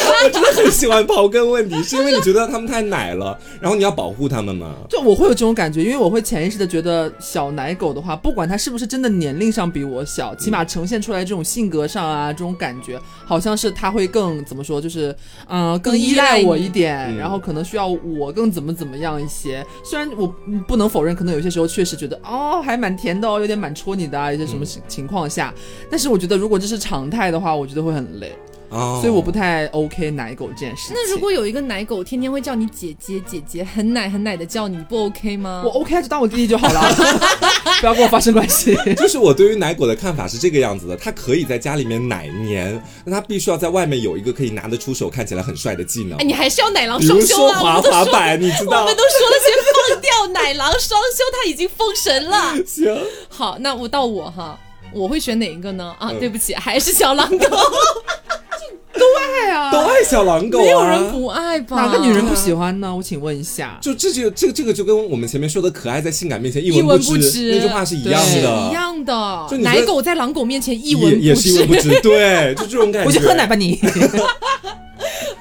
我真的很喜欢刨根问底，是因为你觉得他们太奶了，然后你要保护他们吗？就我会有这种感觉，因为我会潜意识的觉得小奶狗的话，不管它是不是真的年龄上比我小，起码呈现出来这种性格上啊，这种感觉，好像是它会更怎么说，就是嗯、呃更更依依赖我一点，嗯然后可能需要我更怎么怎么样一些。虽然我嗯不能否认，可能有些时候确实觉得哦还蛮甜的哦，有点蛮戳你的啊，一些什么情情况下，但是我觉得如果这是常态的话，我觉得会很累，哦，所以我不太 OK 奶狗这件事情。那如果有一个奶狗天天会叫你姐姐姐姐，很奶很奶的叫你，你不 OK 吗？我 OK 就当我弟弟就好了，不要跟我发生关系。就是我对于奶狗的看法是这个样子的，它可以在家里面奶黏，但它必须要在外面有一个可以拿得出手、看起来很帅的技能哎，，你还是要奶狼双修啊！滑我们都说，滑板，你知道我们？都说了先放掉奶狼双修，他已经封神了。行，好，那我到我哈，我会选哪一个呢？啊，嗯对不起，还是小狼狗，对啊都爱小狼狗啊，没有人不爱吧？哪个女人不喜欢呢？我请问一下。就这就这个这个就跟我们前面说的可爱在性感面前一一文不不值那句话是一样的，一样的就，奶狗在狼狗面前一文不也也是一文不值。值，对，就这种感觉。我去喝奶吧你。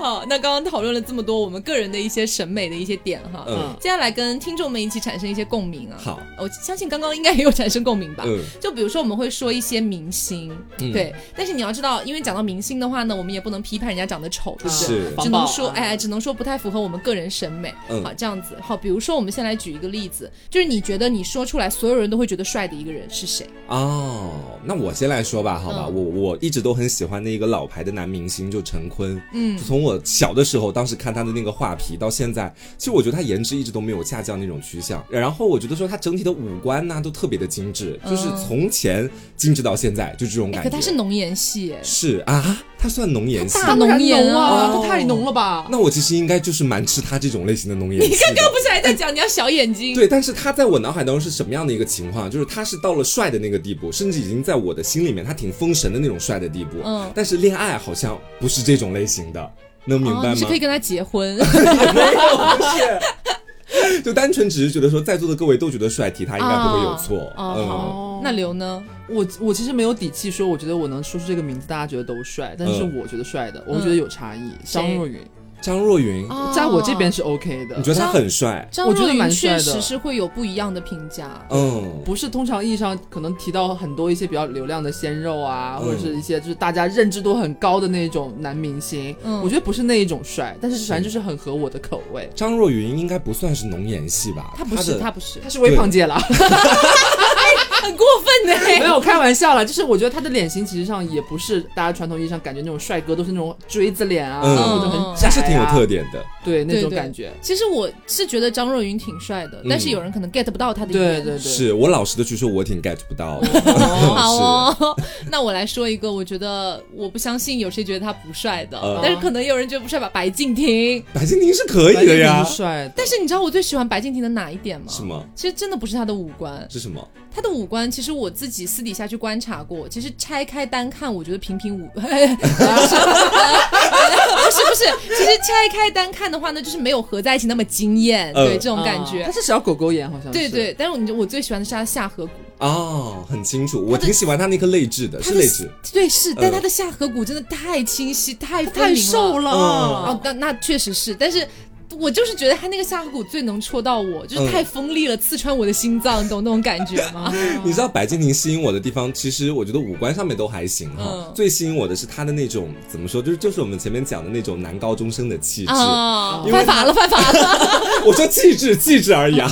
好，那刚刚讨论了这么多我们个人的一些审美的一些点哈，嗯接下来跟听众们一起产生一些共鸣啊。好，我相信刚刚应该也有产生共鸣吧。嗯就比如说我们会说一些明星，嗯对，但是你要知道，因为讲到明星的话呢，我们也不能批判人家长得丑，对不对？是只能说，哎，只能说不太符合我们个人审美。嗯好，这样子。好，比如说我们先来举一个例子，就是你觉得你说出来，所有人都会觉得帅的一个人是谁？哦，那我先来说吧，好吧，嗯我我一直都很喜欢的一个老牌的男明星，就陈坤。嗯就从我小的时候，当时看他的那个画皮到现在，其实我觉得他颜值一直都没有下降那种趋向。然后我觉得说他整体的五官呐、都特别的精致，就是嗯从前精致到现在，就这种哎感觉。可他是浓颜系，哎，是啊，他算浓颜系。大浓颜浓啊，太浓了吧？那我其实应该就是蛮吃他这种类型的浓颜。你刚刚不是还在讲你要小眼睛？对，但是他在我脑海当中是什么样的一个情况？就是他是到了帅的那个地步，甚至已经在我的心里面他挺封神的那种帅的地步。嗯但是恋爱好像不是这种类型的，能明白哦，吗？你是可以跟他结婚。没有，不是。就单纯只是觉得说，在座的各位都觉得帅，提他应该不会有错。哦，嗯，好，那刘呢？我我其实没有底气说，我觉得我能说出这个名字，大家觉得都帅，但是嗯我觉得帅的，我觉得有差异。张若昀张若昀，哦在我这边是 OK 的你，觉得他很帅？张我觉得若昀蛮帅的确实是会有不一样的评价。嗯，不是通常意义上可能提到很多一些比较流量的鲜肉啊，嗯或者是一些就是大家认知度很高的那种男明星，嗯我觉得不是那一种帅，但是是反正就是很合我的口味。张若昀应该不算是浓颜系吧？他不是，的他不是，他是微胖姐啦，很过分呢。没有开玩笑啦，就是我觉得他的脸型其实上也不是大家传统意义上感觉那种帅哥都是那种锥子脸啊，嗯或者很窄、啊，他是挺有特，点的。对那种感觉。其实我是觉得张若昀挺帅的，但是有人可能 get 不到他的颜。对对对，是我老实的去说，我挺 get 不到的。好哦，那我来说一个，我觉得我不相信有谁觉得他不帅的，嗯但是可能有人觉得不帅吧。白敬亭，白敬亭是可以的呀白敬亭是。帅的，但是你知道我最喜欢白敬亭的哪一点吗？什么？其实真的不是他的五官，是什么？他的五官，其实我自己私底下去观察过，其实拆开单看，我觉得平平无，不是不是，其实拆开单看的话呢，就是没有合在一起那么惊艳，对这种感觉。他是小狗狗眼，好像对对，但是我我最喜欢的是他下颌骨。哦，很清楚，我挺喜欢他那颗泪痣的，是泪痣，对是，但他的下颌骨真的太清晰，太太瘦了，哦，那那确实是，但是。我就是觉得他那个下颌骨最能戳到我，就是太锋利了，刺穿我的心脏，懂那种感觉吗？你知道白敬亭吸引我的地方，其实我觉得五官上面都还行哈。最吸引我的是他的那种怎么说，就是就是我们前面讲的那种男高中生的气质。犯法了，犯法了！我说气质，气质而已啊。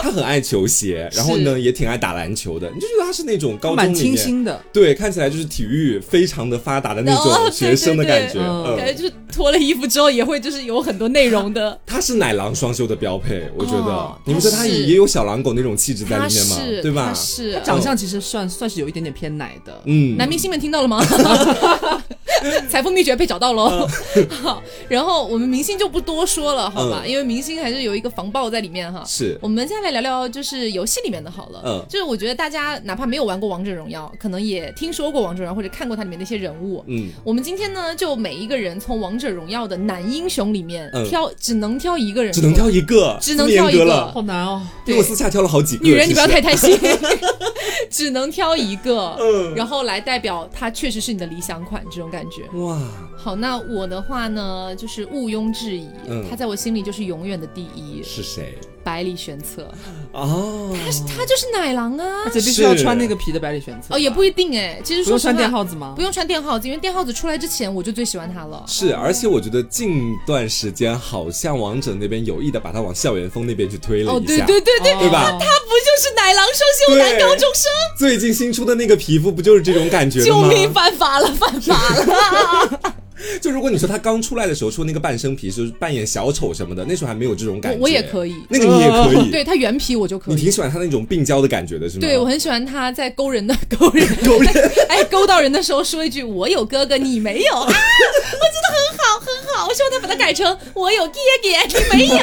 他很爱球鞋，然后呢也挺爱打篮球的，你就觉得他是那种高中清新的，对，看起来就是体育非常的发达的那种学生的感觉，感觉就是脱了衣服之后也会就是有很多内容的。他是奶狼双修的标配，我觉得。你们说他也也有小狼狗那种气质在里面吗？对吧？是，长相其实算算是有一点点偏奶的。嗯，男明星们听到了吗？裁缝秘诀被找到喽。好，然后我们明星就不多说了，好吧？因为明星还是有一个防爆在里面哈。是。我们接下来聊聊就是游戏里面的好了。嗯。就是我觉得大家哪怕没有玩过王者荣耀，可能也听说过王者荣耀或者看过它里面那些人物。嗯。我们今天呢，就每一个人从王者荣耀的男英雄里面挑，只能挑一个人。只能挑一个。只能挑一个。好难哦。对我私下挑了好几个。女人，你不要太贪心。只能挑一个。嗯。然后来代表他确实是你的理想款，这种感觉。哇。好，那我的话呢，就是毋庸置疑，他在我心里就是永远的第一。是谁？百里玄策哦，他是他就是奶狼啊，而且必须要穿那个皮的百里玄策哦，也不一定哎，其实不用穿电耗子吗？不用穿电耗子，因为电耗子出来之前我就最喜欢他了。是，而且我觉得近段时间好像王者那边有意的把他往校园风那边去推了一下，哦，对对对对，对吧？他不就是奶狼双修男高中生？最近新出的那个皮肤不就是这种感觉吗？救命，犯法了，犯法了！就如果你说他刚出来的时候出那个半生皮，就是扮演小丑什么的，那时候还没有这种感觉。我也可以，那个你也可以。对他原皮我就可以。你挺喜欢他那种病娇的感觉的是吗？对我很喜欢他在勾人的勾人 勾人，哎，勾到人的时候说一句我有哥哥你没有啊，我觉得很好很好。我希望他把它改成我有爹爹你没有。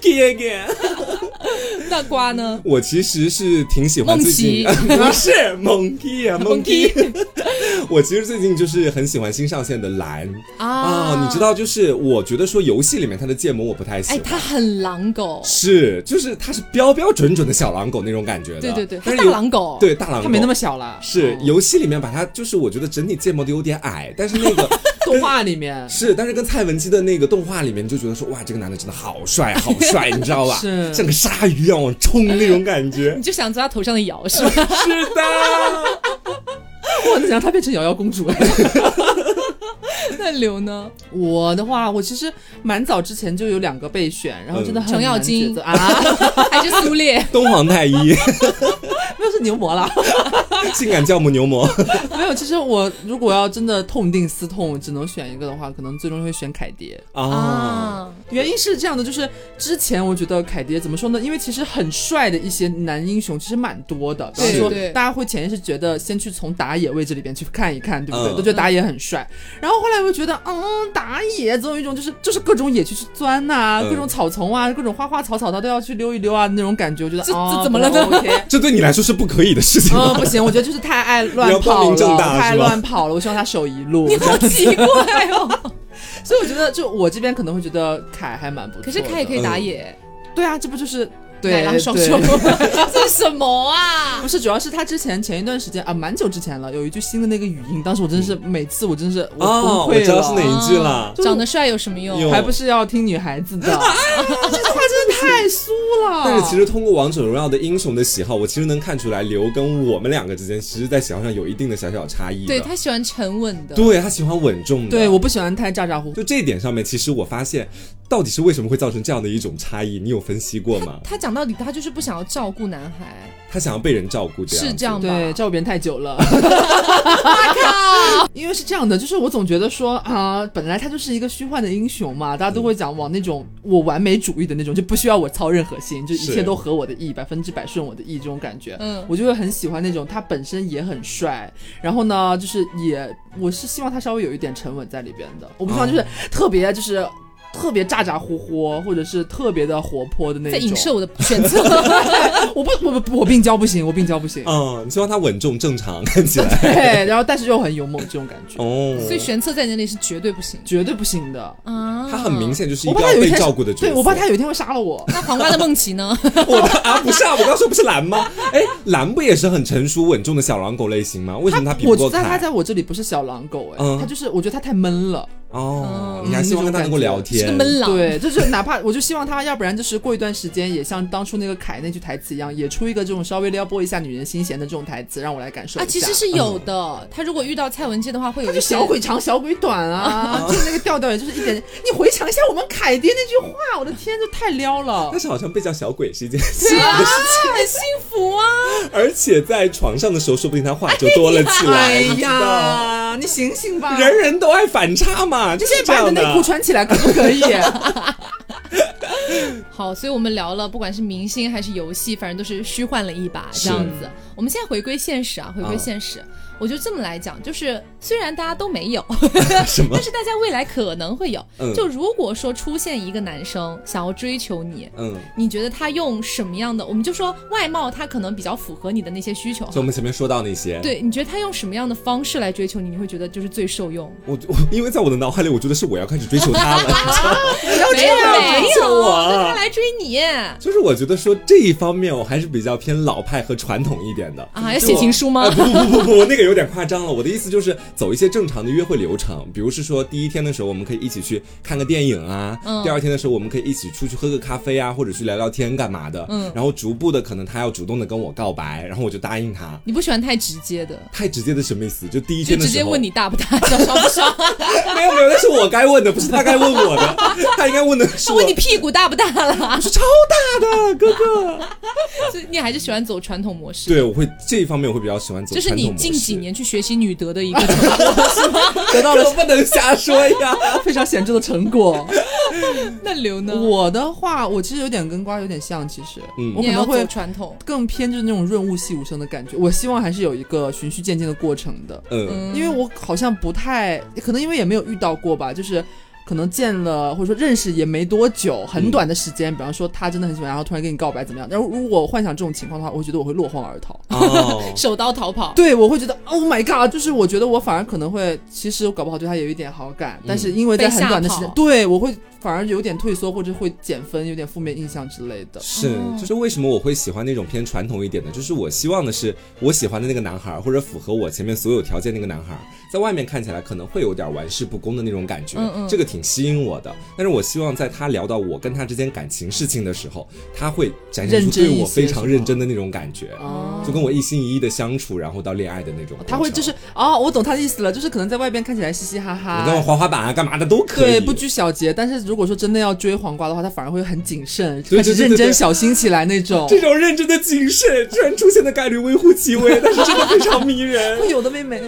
哥哥，那瓜呢？我其实是挺喜欢梦琪，不是梦琪啊 梦琪。我其实最近就是很喜欢新上线的蓝。啊，你知道，就是我觉得说游戏里面它的建模我不太喜欢，哎，它很狼狗，是，就是它是标标准准的小狼狗那种感觉的，对对对，它大狼狗，对大狼狗，它没那么小了，是游戏里面把它就是我觉得整体建模的有点矮，但是那个动画里面是，但是跟蔡文姬的那个动画里面就觉得说哇，这个男的真的好帅好帅，你知道吧？是像个鲨鱼一样往冲那种感觉，你就想做他头上的摇是吧？是的。我想让她变成瑶瑶公主。那刘呢？我的话，我其实蛮早之前就有两个备选，然后真的很程咬金啊，还是苏烈、东皇太一，没有是牛魔了，性感教母牛魔。没有，其实我如果要真的痛定思痛，只能选一个的话，可能最终会选凯蝶啊。原因是这样的，就是之前我觉得凯蝶怎么说呢？因为其实很帅的一些男英雄其实蛮多的，比如说大家会潜意识觉得先去从打野位置里边去看一看，对不对？都觉得打野很帅，然后后来。我觉得，嗯，打野总有一种就是就是各种野区去钻呐，各种草丛啊，各种花花草草，他都要去溜一溜啊，那种感觉，我觉得这这怎么了呢？这对你来说是不可以的事情。嗯，不行，我觉得就是太爱乱跑了，太乱跑了。我希望他守一路。你好奇怪哦。所以我觉得，就我这边可能会觉得凯还蛮不错。可是凯也可以打野。对啊，这不就是。奶狼双修，这是什么啊？不是，主要是他之前前一段时间啊，蛮久之前了，有一句新的那个语音，当时我真的是每次我真的是我崩溃了。我知道是哪一句了，长得帅有什么用？还不是要听女孩子的？这句话真的太酥了。但是其实通过王者荣耀的英雄的喜好，我其实能看出来刘跟我们两个之间，其实在喜好上有一定的小小差异。对他喜欢沉稳的，对他喜欢稳重的，对我不喜欢太咋咋呼。就这一点上面，其实我发现。到底是为什么会造成这样的一种差异？你有分析过吗？他讲到底，他就是不想要照顾男孩，他想要被人照顾，这样是这样对，照顾别人太久了。因为是这样的，就是我总觉得说啊，本来他就是一个虚幻的英雄嘛，大家都会讲往那种我完美主义的那种，就不需要我操任何心，就一切都合我的意，百分之百顺我的意这种感觉。嗯，我就会很喜欢那种他本身也很帅，然后呢，就是也我是希望他稍微有一点沉稳在里边的，我不希望就是特别就是。特别咋咋呼呼，或者是特别的活泼的那种。在影射我的选择，我不，我不，我病娇不行，我病娇不行。嗯，你希望他稳重正常看起来。对，然后但是又很勇猛这种感觉。哦，所以玄策在你那里是绝对不行，绝对不行的啊。他很明显就是一个要被照顾的角色。对，我怕他有一天会杀了我。那黄瓜的梦琪呢？我的啊，不是啊，我刚说不是蓝吗？哎，蓝不也是很成熟稳重的小狼狗类型吗？为什么他比不过他？他在我这里不是小狼狗，哎，他就是我觉得他太闷了。哦，你还希望跟他能够聊天？闷狼。对，就是哪怕我就希望他，要不然就是过一段时间，也像当初那个凯那句台词一样，也出一个这种稍微撩拨一下女人心弦的这种台词，让我来感受。啊，其实是有的。他如果遇到蔡文姬的话，会有就小鬼长小鬼短啊，就那个调调，也就是一点。你回想一下我们凯爹那句话，我的天，这太撩了。但是好像被叫小鬼是一件幸福的事情，很幸福啊。而且在床上的时候，说不定他话就多了起来。哎呀，你醒醒吧！人人都爱反差嘛，就是把你的内裤穿起来可不可以？好，所以我们聊了，不管是明星还是游戏，反正都是虚幻了一把这样子。我们现在回归现实啊，回归现实。我就这么来讲，就是虽然大家都没有，但是大家未来可能会有。就如果说出现一个男生想要追求你，嗯，你觉得他用什么样的？我们就说外貌，他可能比较符合你的那些需求。就我们前面说到那些，对，你觉得他用什么样的方式来追求你？你会觉得就是最受用？我我因为在我的脑海里，我觉得是我要开始追求他了。不要这样追求我，他来追你。就是我觉得说这一方面，我还是比较偏老派和传统一点的啊。要写情书吗？不不不不，那个。有点夸张了，我的意思就是走一些正常的约会流程，比如是说第一天的时候，我们可以一起去看个电影啊，第二天的时候，我们可以一起出去喝个咖啡啊，或者去聊聊天干嘛的，嗯，然后逐步的可能他要主动的跟我告白，然后我就答应他。你不喜欢太直接的？太直接的什么意思？就第一天的时候直接问你大不大，爽不爽？没有没有，那是我该问的，不是他该问我的，他应该问的是问你屁股大不大了？是超大的哥哥，所以你还是喜欢走传统模式？对，我会这一方面我会比较喜欢走就是你近几年去学习女德的一个成果，得到了 不能瞎说呀，非常显著的成果。那刘呢？我的话，我其实有点跟瓜有点像，其实，嗯，我可能会传统更偏就是那种润物细无声的感觉。我希望还是有一个循序渐进的过程的，嗯，因为我好像不太可能，因为也没有遇到过吧，就是。可能见了或者说认识也没多久，很短的时间，比方说他真的很喜欢，然后突然跟你告白怎么样？但如果幻想这种情况的话，我会觉得我会落荒而逃，手刀逃跑。对，我会觉得 Oh my God，就是我觉得我反而可能会，其实我 搞不好对他有一点好感，但是因为在很短的时间，对我会。反而有点退缩，或者会减分，有点负面印象之类的。是，就是为什么我会喜欢那种偏传统一点的？就是我希望的是，我喜欢的那个男孩，或者符合我前面所有条件那个男孩，在外面看起来可能会有点玩世不恭的那种感觉，这个挺吸引我的。但是我希望在他聊到我跟他之间感情事情的时候，他会展现出对我非常认真的那种感觉，就跟我一心一意的相处，然后到恋爱的那种。他会就是哦，我懂他的意思了，就是可能在外边看起来嘻嘻哈哈，跟我滑滑板啊干嘛的都可以，对，不拘小节。但是如如果说真的要追黄瓜的话，他反而会很谨慎，开始认真小心起来那种。这种认真的谨慎，居然出现的概率微乎其微，但是真的非常迷人。有的妹妹，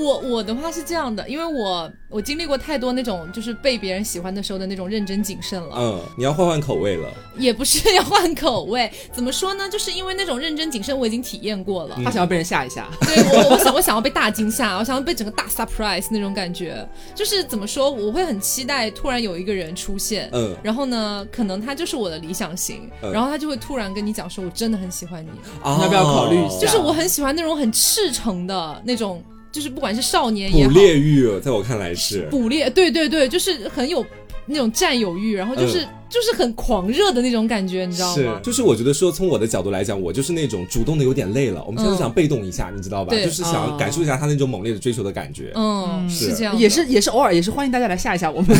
我我的话是这样的，因为我我经历过太多那种就是被别人喜欢的时候的那种认真谨慎了。嗯，你要换换口味了。也不是要换口味，怎么说呢？就是因为那种认真谨慎我已经体验过了。他想要被人吓一吓。对我，我想我想要被大惊吓，我想要被整个大 surprise 那种感觉。就是怎么说，我会很期待突然有一个人出现。嗯。然后呢，可能他就是我的理想型，然后他就会突然跟你讲说：“我真的很喜欢你，要不要考虑一下？”就是我很喜欢那种很赤诚的那种，就是不管是少年也好，捕猎欲，在我看来是捕猎，对对对，就是很有那种占有欲，然后就是。就是很狂热的那种感觉，你知道吗？是，就是我觉得说，从我的角度来讲，我就是那种主动的有点累了，我们现在想被动一下，你知道吧？就是想感受一下他那种猛烈的追求的感觉。嗯，是这样，也是也是偶尔也是欢迎大家来吓一下我们，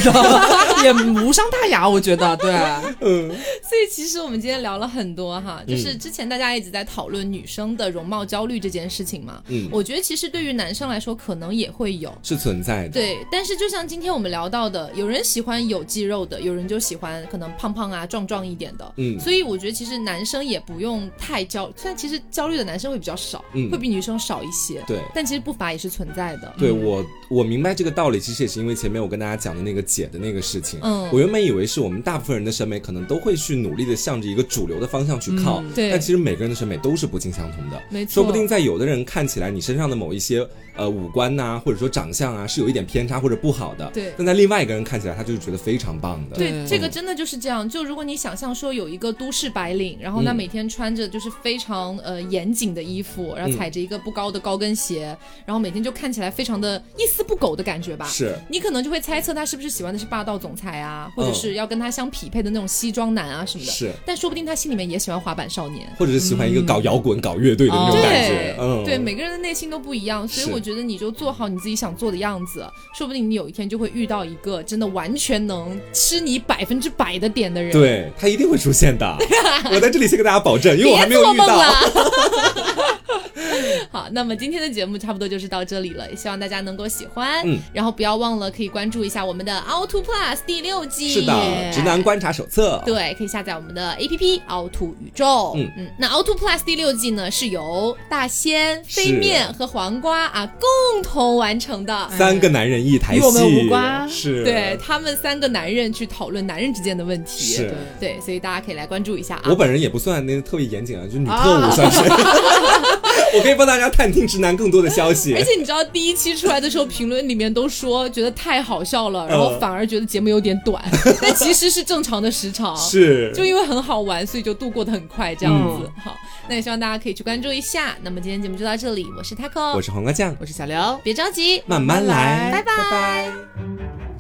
也无伤大雅，我觉得对。嗯，所以其实我们今天聊了很多哈，就是之前大家一直在讨论女生的容貌焦虑这件事情嘛。嗯，我觉得其实对于男生来说，可能也会有，是存在的。对，但是就像今天我们聊到的，有人喜欢有肌肉的，有人就喜欢可能。胖胖啊、壮壮一点的。嗯，所以我觉得其实男生也不用太焦，虽然其实焦虑的男生会比较少，嗯，会比女生少一些。对，但其实不乏也是存在的。对我，我明白这个道理，其实也是因为前面我跟大家讲的那个姐的那个事情。嗯，我原本以为是我们大部分人的审美可能都会去努力的向着一个主流的方向去靠，对，但其实每个人的审美都是不尽相同的。没错，说不定在有的人看起来你身上的某一些。呃，五官呐，或者说长相啊，是有一点偏差或者不好的。对。但在另外一个人看起来，他就是觉得非常棒的。对，这个真的就是这样。就如果你想象说有一个都市白领，然后他每天穿着就是非常呃严谨的衣服，然后踩着一个不高的高跟鞋，然后每天就看起来非常的一丝不苟的感觉吧。是。你可能就会猜测他是不是喜欢的是霸道总裁啊，或者是要跟他相匹配的那种西装男啊什么的。是。但说不定他心里面也喜欢滑板少年，或者是喜欢一个搞摇滚、搞乐队的那种感觉。嗯。对，每个人的内心都不一样，所以我觉得你就做好。你自己想做的样子，说不定你有一天就会遇到一个真的完全能吃你百分之百的点的人。对他一定会出现的，我在这里先给大家保证，因为我还没有遇到。好，那么今天的节目差不多就是到这里了，也希望大家能够喜欢。嗯，然后不要忘了可以关注一下我们的凹凸 Plus 第六季，是的，直男观察手册。对，可以下载我们的 APP 凹凸宇宙。嗯嗯，那凹凸 Plus 第六季呢，是由大仙、飞面和黄瓜啊共同完成的。三个男人一台戏，与我们无关。是，对他们三个男人去讨论男人之间的问题。是，对，所以大家可以来关注一下啊。我本人也不算那个特别严谨啊，就女特务算是。我可以帮大家探听直男更多的消息，而且你知道第一期出来的时候，评论里面都说觉得太好笑了，然后反而觉得节目有点短，但其实是正常的时长，是就因为很好玩，所以就度过的很快这样子。好，那也希望大家可以去关注一下。那么今天节目就到这里，我是 taco，我是黄瓜酱，我是小刘，别着急，慢慢来，拜拜。